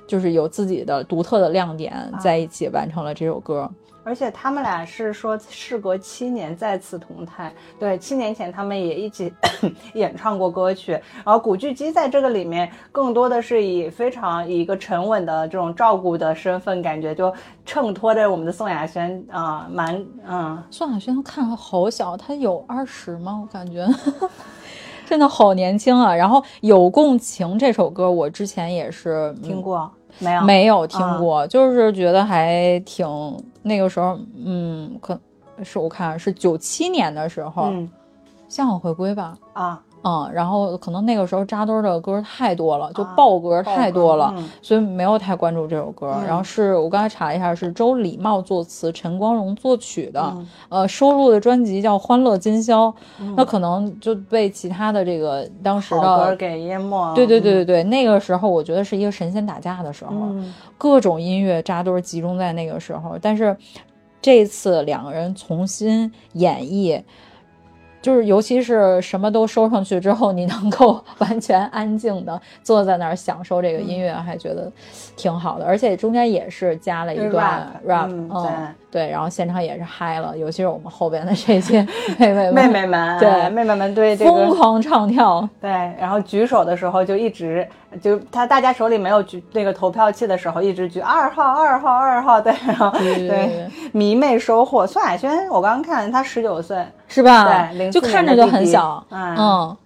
就是有自己的独特的亮点，在一起完成了这首歌。而且他们俩是说，事隔七年再次同台。对，七年前他们也一起 *coughs* 演唱过歌曲。然后古巨基在这个里面更多的是以非常以一个沉稳的这种照顾的身份，感觉就衬托着我们的宋亚轩啊、蛮嗯宋亚轩看着好小，他有二十吗？我感觉。*laughs* 真的好年轻啊！然后《有共情》这首歌，我之前也是听过没有？没有听过，就是觉得还挺那个时候，嗯，可是我看是九七年的时候，嗯。香港回归吧，啊，嗯，然后可能那个时候扎堆儿的歌太多了，就啊爆歌太多了，嗯所以没有太关注这首歌。然后是我刚才查了一下，是周礼茂作词，陈光荣作曲的，嗯呃，收录的专辑叫《欢乐今宵》，那可能就被其他的这个当时的。歌给淹没了。对对对对对，那个时候我觉得是一个神仙打架的时候，嗯各种音乐扎堆儿集中在那个时候。但是这次两个人重新演绎，就是尤其是什么都收上去之后，你能够完全安静的坐在那儿享受这个音乐，还觉得挺好的。而且中间也是加了一段嗯嗯，对，然后现场也是嗨了，尤其是我们后边的这些 *laughs* 妹妹们妹妹们，对妹妹们对这个疯狂唱跳，对，然后举手的时候就一直就他大家手里没有举那个投票器的时候，一直举二号二号二号，对，然后对迷妹收获。宋亚轩，我刚刚看他十九岁，是吧？对，就看着就很小，嗯嗯，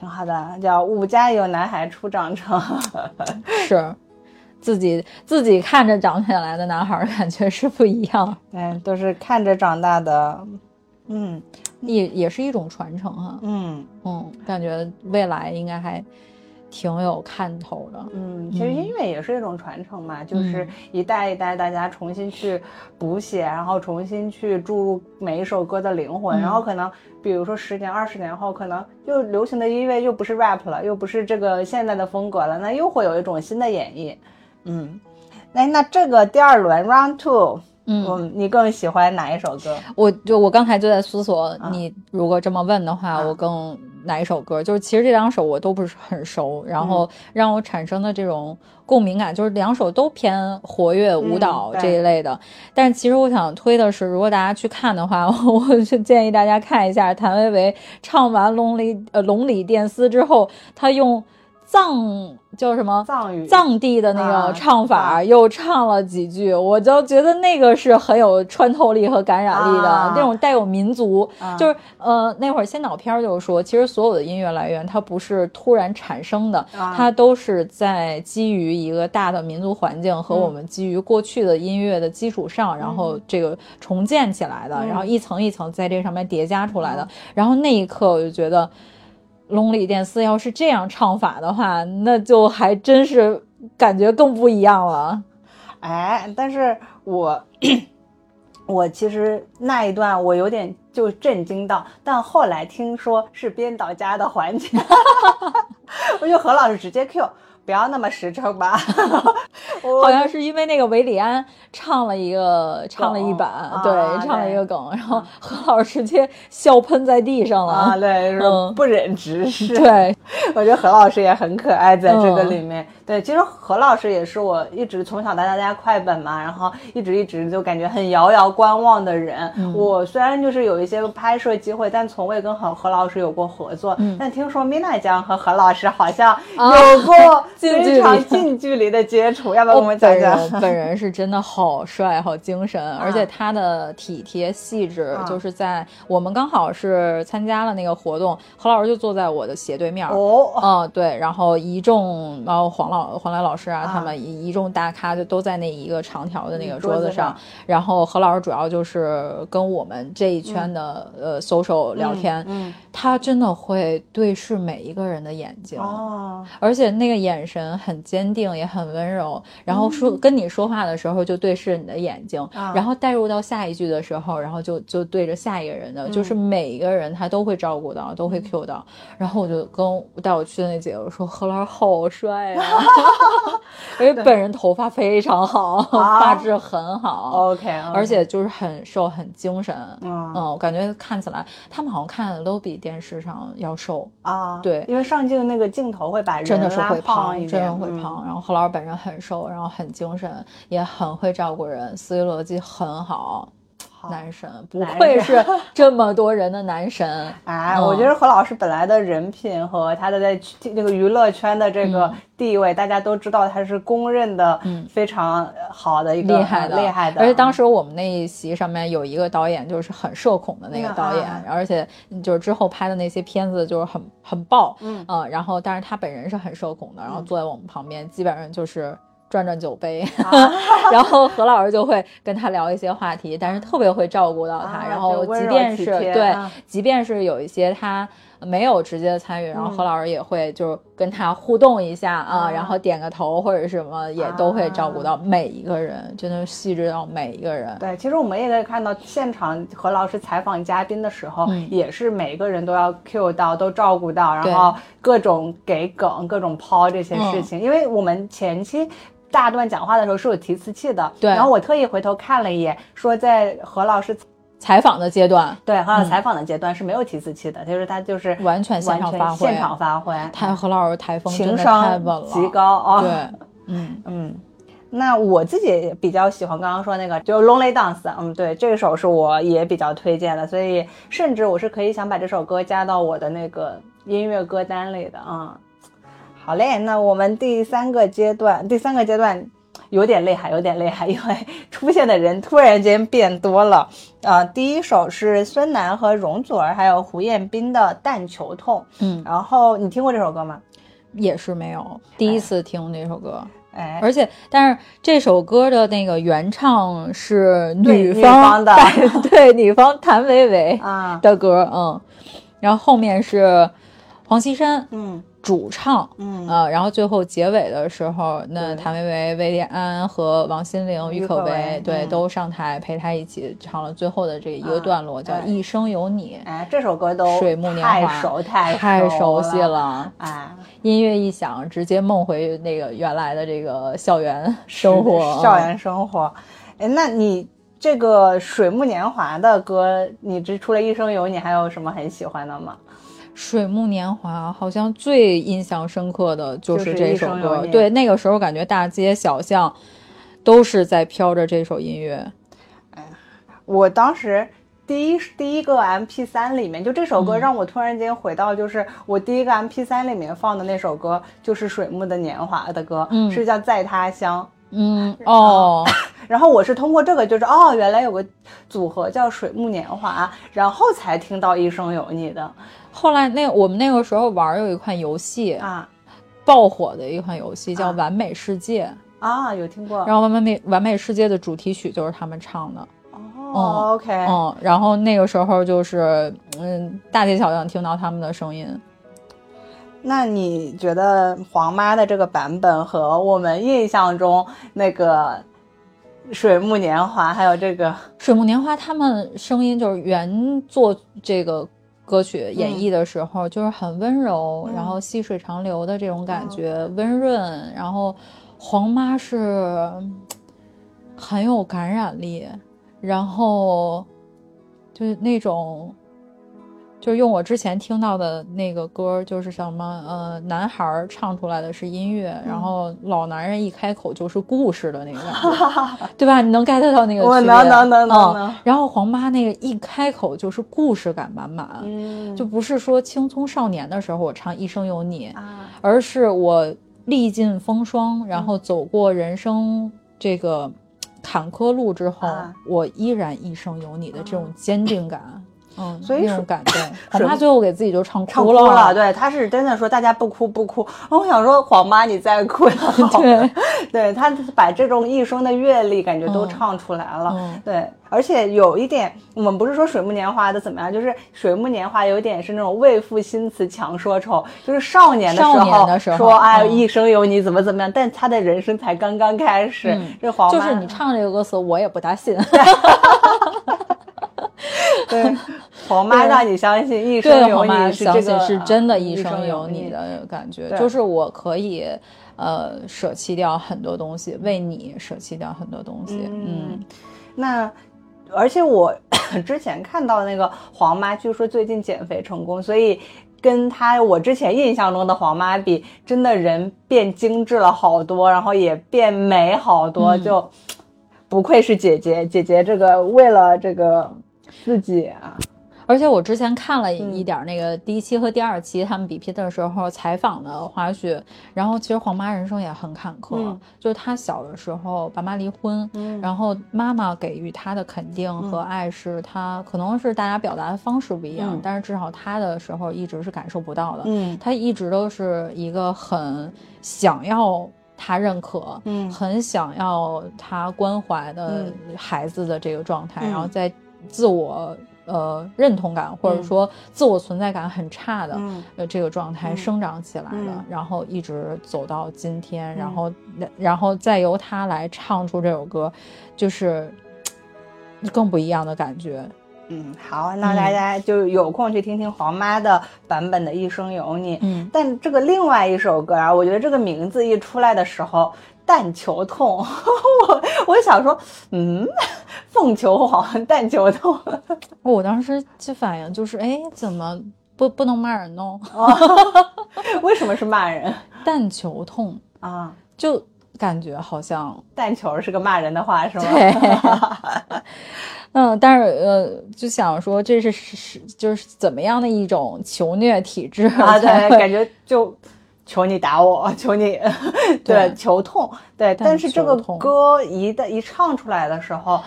挺好的，叫五家有男孩初长成。*laughs* 是。自己自己看着长起来的男孩儿，感觉是不一样，*laughs* 对，都是看着长大的，嗯也也是一种传承哈。嗯嗯，感觉未来应该还挺有看头的。嗯，其实音乐也是一种传承嘛，嗯就是一代一代大家重新去补写，然后重新去注入每一首歌的灵魂，嗯然后可能比如说十年、二十年后，可能又流行的音乐又不是 rap 了，又不是这个现在的风格了，那又会有一种新的演绎。嗯，哎，那这个第二轮 round two，嗯，嗯，你更喜欢哪一首歌？我就我刚才就在思索，你如果这么问的话，啊我更哪一首歌？就是其实这两首我都不是很熟，然嗯后让我产生的这种共鸣感，就是两首都偏活跃舞蹈这一类的。但是其实我想推的是，如果大家去看的话，*laughs* 我就建议大家看一下谭维维唱完《龙里呃龙里电丝》之后，他用藏叫什么？藏语，藏地的那啊个唱法，啊。又唱了几句，我就觉得那个是很有穿透力和感染力的，啊。那种带有民族，啊。就是呃那会儿先导片儿就是说，其实所有的音乐来源它不是突然产生的，啊。它都是在基于一个大的民族环境和我们基于过去的音乐的基础上，然后这个重建起来的，然后一层一层在这上面叠加出来的，然后那一刻我就觉得。龙里电丝要是这样唱法的话，那就还真是感觉更不一样了。哎，但是我 *coughs* 我其实那一段我有点就震惊到，但后来听说是编导家的环节，*laughs* 我就何老师直接 Q，不要那么实诚吧。我 *laughs* 好像是因为那个韦礼安唱了一个唱了一版，啊对，唱了一个梗，然后何老师直接笑喷在地上了。啊，对，是嗯不忍直视。*laughs* 对，我觉得何老师也很可爱，在这个嗯里面。对，其实何老师也是我一直从小到大家快本嘛，然后一直一直就感觉很遥遥观望的人。嗯我虽然就是有一些拍摄机会，但从未跟何何老师有过合作。嗯但听说 Mina 江和何老师好像啊有过 *laughs* 非常近距离的接触，要不要我们讲讲？本人是真的好帅，好精神，*laughs* 而且他的体贴细致，就是在我们刚好是参加了那个活动，何老师就坐在我的斜对面哦，嗯，对，然后一众，然后黄老黄磊老师啊，他们一一众大咖就都在那一个长条的那个桌子上，然后何老师主要就是跟我们这一圈的呃 social 聊天，嗯，他真的会对视每一个人的眼睛哦，而且那个眼神很坚定，也很温柔，然后说跟你说话的时候就对视你的眼睛，然后带入到下一句的时候，然后就就对着下一个人的，就是每一个人他都会照顾到，都会 Q 到，然后我就跟带我去的那姐姐说何老师好帅啊，*laughs* 因为本人头发非常好，发质很好，OK，而且就是很瘦很精神，嗯，我感觉看起来他们好像看的都比电视上要瘦。啊，对，因为上镜那个镜头会把人真的是会胖真的会胖。然后何老师本人很瘦，然后很精神，也很会照顾人，思维逻辑很好。男神不愧是这么多人的男神 *laughs* 哎！我觉得何老师本来的人品和他的在那个娱乐圈的这个地位，大家都知道他是公认的非常好的一个厉害的厉害的。而且当时我们那一席上面有一个导演，就是很社恐的那个导演，而且就是之后拍的那些片子就是很很爆，嗯。然后但是他本人是很社恐的，然后坐在我们旁边，基本上就是。转转酒杯，*laughs* 然后何老师就会跟他聊一些话题，但是特别会照顾到他。然后即便是对，即便是有一些他没有直接参与，然后何老师也会就跟他互动一下啊，然后点个头或者什么，也都会照顾到每一个人，真的细致到每一个人。对，其实我们也可以看到现场何老师采访嘉宾的时候，也是每一个人都要 Q 到，都照顾到，然后各种给梗，各种抛这些事情，因为我们前期。大段讲话的时候是有提词器的，对。然后我特意回头看了一眼，说在何老师采访的阶段，对，何老师采访的阶段是没有提词器的，就是他就是完全现场发挥，现场发挥。他何老师台风情商极高啊，对，嗯嗯。那我自己比较喜欢刚刚说那个，就 Lonely Dance，嗯，对，这首是我也比较推荐的，所以甚至我是可以想把这首歌加到我的那个音乐歌单里的啊。好嘞，那我们第三个阶段，第三个阶段有点厉害，有点厉害，因为出现的人突然间变多了。啊，第一首是孙楠和容祖儿还有胡彦斌的《但求痛》。嗯，然后你听过这首歌吗？也是没有，第一次听这首歌。哎，而且但是这首歌的那个原唱是女方的，*laughs* 对，女方谭维维啊的歌，嗯，然后后面是黄绮珊，嗯。主唱，嗯呃，然后最后结尾的时候，那谭维维、韦礼安和王心凌、郁可唯，对，都上台陪他一起唱了最后的这一个段落，叫《一生有你》。哎，这首歌都水木年华，太熟太太熟悉了。哎，音乐一响，直接梦回那个原来的这个校园生活。校园生活，哎，那你这个水木年华的歌，你这除了《一生有你》，还有什么很喜欢的吗？水木年华好像最印象深刻的就是这首歌，对，那个时候感觉大街小巷都是在飘着这首音乐。哎，我当时第一第一个 M P 三里面，就这首歌让我突然间回到，就是我第一个 M P 三里面放的那首歌，就是水木的年华的歌，是叫在他乡。嗯哦，然后我是通过这个，就是哦，原来有个组合叫水木年华，然后才听到一生有你的。后来那我们那个时候玩有一款游戏啊，爆火的一款游戏叫《完美世界》啊，有听过。然后《完美完美世界》的主题曲就是他们唱的。哦，OK，嗯，然后那个时候就是嗯，大街小巷听到他们的声音。那你觉得黄妈的这个版本和我们印象中那个《水木年华》还有这个《水木年华》，他们声音就是原作这个。歌曲演绎的时候就是很温柔，然后细水长流的这种感觉，温润。然后黄妈是很有感染力，然后就是那种。就是用我之前听到的那个歌，就是什么呃，男孩唱出来的是音乐，然后老男人一开口就是故事的那个，*laughs* 对吧？你能 get 到那个？我能能能能。然后黄妈那个一开口就是故事感满满，就不是说青葱少年的时候我唱一生有你，而是我历尽风霜，然后走过人生这个坎坷路之后，啊我依然一生有你的这种坚定感，嗯，所以那种感动。*laughs* 黄水妈最后给自己就唱唱哭哭了，对，他是真的说大家不哭不哭，我想说黄妈你再哭也好，对，对他把这种一生的阅历感觉都嗯唱出来了，嗯对，而且有一点，我们不是说水木年华的怎么样，就是水木年华有点是那种为赋新词强说愁，就是少年的时候年的时候说哎、嗯一生有你怎么怎么样，但他的人生才刚刚开始，嗯这黄妈就是你唱这个歌词，我也不大信。*laughs* *laughs* *laughs* 对 *laughs* 黄妈让你相信一，生有你是这个相信是真的，啊一生生有你你的感觉，就是我可以呃舍弃掉很多东西，为你舍弃掉很多东西。嗯那而且我 *coughs* 之前看到那个黄妈，据说最近减肥成功，所以跟她我之前印象中的黄妈比，真的人变精致了好多，然后也变美好多，嗯就 *coughs* 不愧是姐姐，姐姐这个为了这个自己啊，而且我之前看了嗯一点儿那个第一期和第二期他们比拼的时候采访的花絮，然后其实黄妈人生也很坎坷，嗯就是她小的时候爸妈离婚，嗯然后妈妈给予她的肯定和爱是她可能是大家表达的方式不一样，嗯但是至少她的时候一直是感受不到的，嗯她一直都是一个很想要。他认可，嗯很想要他关怀的嗯孩子的这个状态，嗯然后在自我呃认同感或者说自我存在感很差的、嗯。呃这个状态嗯。生长起来的，嗯。然后一直走到今天，然后然后再由他来唱出这首歌，就是更不一样的感觉。嗯，好，那大家就有空去听听黄妈的版本的《一生有你》。嗯，但这个另外一首歌啊，我觉得这个名字一出来的时候，但球痛，*laughs* 我我想说，嗯，凤求凰，蛋球痛，*laughs* 我当时就反应就是，哎，怎么不不能骂人呢？*laughs* 为什么是骂人但球痛，啊？就感觉好像但球是个骂人的话是吗？对，嗯，但是呃，就想说这是是就是怎么样的一种求虐体质啊，对，感觉就求你打我，*laughs* 求你，*laughs* 对对，求痛，对。但但是这个歌一旦一唱出来的时候，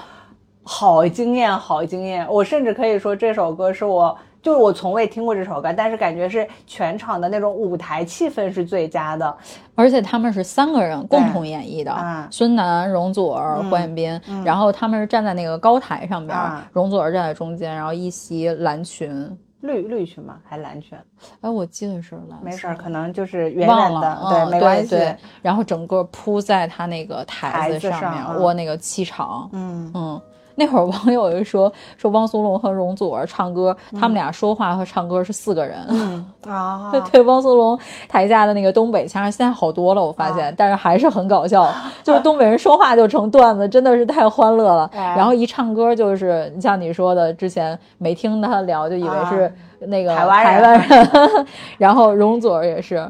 好惊艳，好惊艳！我甚至可以说这首歌是我。就是我从未听过这首歌，但是感觉是全场的那种舞台气氛是最佳的。而且他们是三个人共同演绎的，啊孙楠、容祖儿、嗯霍建斌，然后他们是站在那个高台上边，啊容祖儿站在中间，然后一袭蓝裙。绿绿裙吗？还蓝裙？哎，我记得是蓝色，没事儿，可能就是远远的，嗯、没关系。对，然后整个铺在他那个台台子子上面，上嗯握那个气场，嗯嗯，那会儿网友就说说汪苏泷和容祖儿唱歌，他们俩说话和唱歌是四个人。*laughs* 嗯啊，对汪苏泷台下的那个东北腔，现在好多了，我发现，但是还是很搞笑。*laughs* 就是东北人说话就成段子，真的是太欢乐了。哎然后一唱歌就是像你说的，之前没听他聊，就以为是那个台湾台人湾 *laughs* 人。然后容祖儿也是，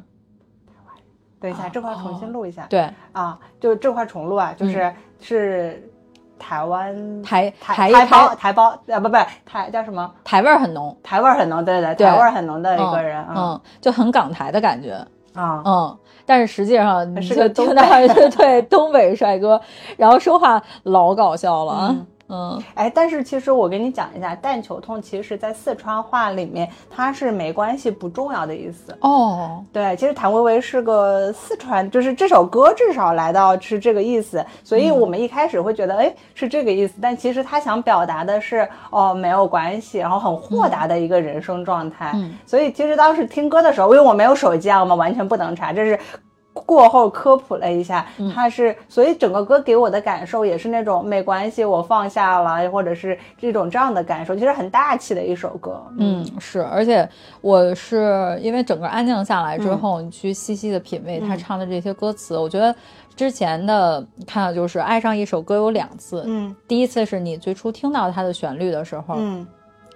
等一下，这块重新录一下。对啊，就这块重录啊，就是、是台湾嗯台台台胞台包啊，不不台叫什么？台味儿很浓，台味儿很浓，对对，对台味儿很浓的一嗯个人啊嗯，就很港台的感觉。啊，嗯，但是实际上你就是个东听到是 *laughs* 对东北帅哥，然后说话老搞笑了啊。嗯哎，但是其实我跟你讲一下，蛋球痛其实在四川话里面它是没关系、不重要的意思。哦，对，其实谭维维是个四川，就是这首歌至少来到是这个意思，所以嗯我们一开始会觉得，哎，是这个意思，但其实他想表达的是，哦，没有关系，然后很豁达的一个人生状态。嗯所以其实当时听歌的时候，因为我没有手机啊，我们完全不能查，这是。过后科普了一下，嗯。它是，所以整个歌给我的感受也是那种没关系，我放下了，或者是这种这样的感受，其实很大气的一首歌。嗯，是，而且我是因为整个安静下来嗯之后，你去细细的品味他唱的这些歌词，我觉得之前的看到就是爱上一首歌有两次，嗯。第一次是你最初听到它的旋律的时候，嗯。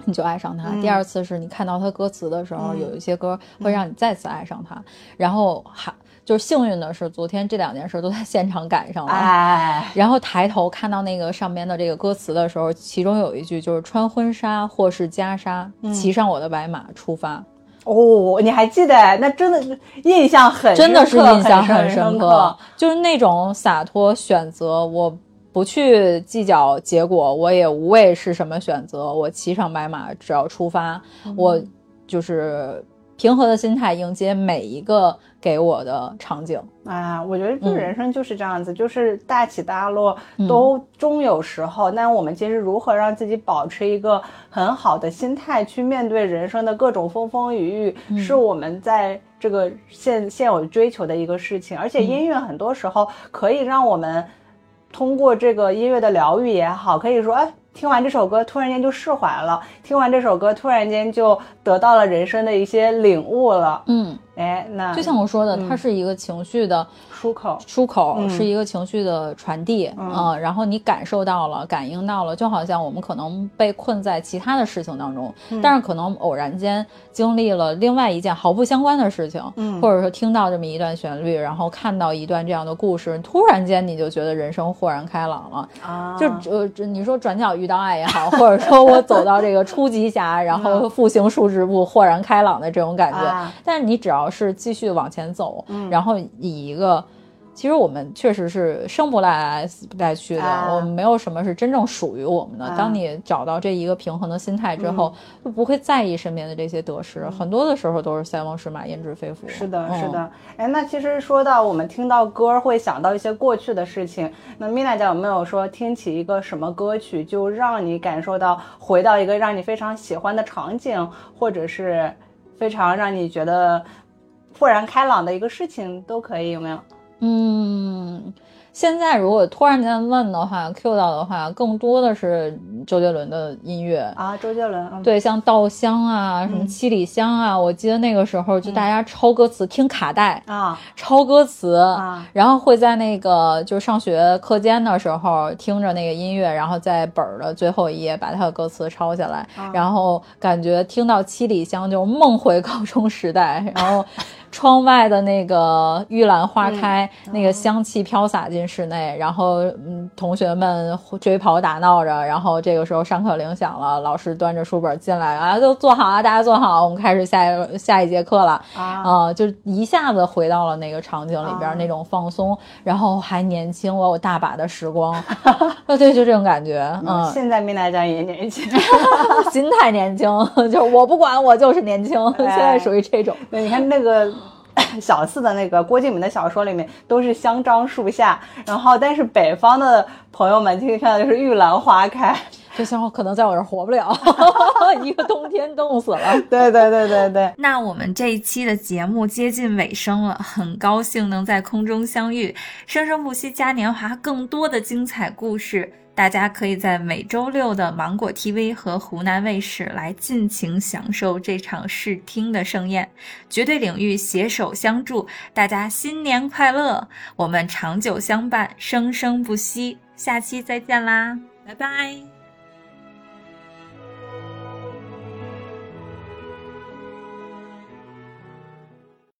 你就爱上它；嗯。第二次是你看到它歌词的时候，嗯。有一些歌会让你再次爱上它。然后还就是幸运的是，昨天这两件事都在现场赶上了。哎，然后抬头看到那个上边的这个歌词的时候，其中有一句就是“穿婚纱或是袈裟，嗯骑上我的白马出发”。哦，你还记得？那真的是印象很真的是印象很深刻，就是那种洒脱选择，我不去计较结果，我也无畏是什么选择，我骑上白马，只要出发，我就是平和的心态迎接每一个给我的场景。啊，我觉得这人生就是这样子，就是大起大落都终有时候。那我们其实如何让自己保持一个很好的心态去面对人生的各种风风雨雨，是我们在这个现现有追求的一个事情。而且音乐很多时候可以让我们通过这个音乐的疗愈也好，可以说，哎。听完这首歌，突然间就释怀了；听完这首歌，突然间就得到了人生的一些领悟了。嗯，哎，那就像我说的，它是一个情绪的。出口，出口是一个情绪的传递嗯，然后你感受到了，感应到了，就好像我们可能被困在其他的事情当中，但是可能偶然间经历了另外一件毫不相关的事情，嗯，或者说听到这么一段旋律，然后看到一段这样的故事，突然间你就觉得人生豁然开朗了啊！就呃，你说转角遇到爱也好，或者说我走到这个初级峡，然后复行数十步，豁然开朗的这种感觉。但是你只要是继续往前走，然后以一个。其实我们确实是生不来来死不带去的，我们没有什么是真正属于我们的。当你找到这一个平衡的心态之后，就不会在意身边的这些得失，很多的时候都是塞翁失马焉知非福。是的，是的。哎，那其实说到我们听到歌会想到一些过去的事情，那米娜姐有没有说听起一个什么歌曲就让你感受到回到一个让你非常喜欢的场景，或者是非常让你觉得豁然开朗的一个事情都可以，有没有？嗯。现在如果突然间问的话，Q 到的话，更多的是周杰伦的音乐。啊，周杰伦，对，像《稻香》啊，什么《七里香》啊，我记得那个时候就大家抄歌词，听卡带啊，抄歌词啊，然后会在那个就上学课间的时候听着那个音乐，然后在本儿的最后一页把它的歌词抄下来，然后感觉听到《七里香》就梦回高中时代，然后窗外的那个玉兰花开，那个香气飘洒进。室内，然后嗯，同学们追跑打闹着，然后这个时候上课铃响了，老师端着书本进来啊，都坐好啊，大家坐好，我们开始下一下一节课了。*laughs* 啊，就一下子回到了那个场景里边那种放松，然后还年轻，我有大把的时光，*laughs* 啊，对，就这种感觉，嗯，现在米娜酱也年轻，*laughs* 心态年轻，就我不管，我就是年轻，现在属于这种，对，你看那个。*laughs* 小四的那个郭敬明的小说里面都是香樟树下，然后但是北方的朋友们可以看到就是玉兰花开，这香可能在我这活不了，*laughs* 一个冬天冻死了。对对对对对。那我们这一期的节目接近尾声了，很高兴能在空中相遇，生生不息嘉年华更多的精彩故事。大家可以在每周六的芒果 TV 和湖南卫视来尽情享受这场视听的盛宴，绝对领域携手相助，大家新年快乐！我们长久相伴，生生不息。下期再见啦，拜拜。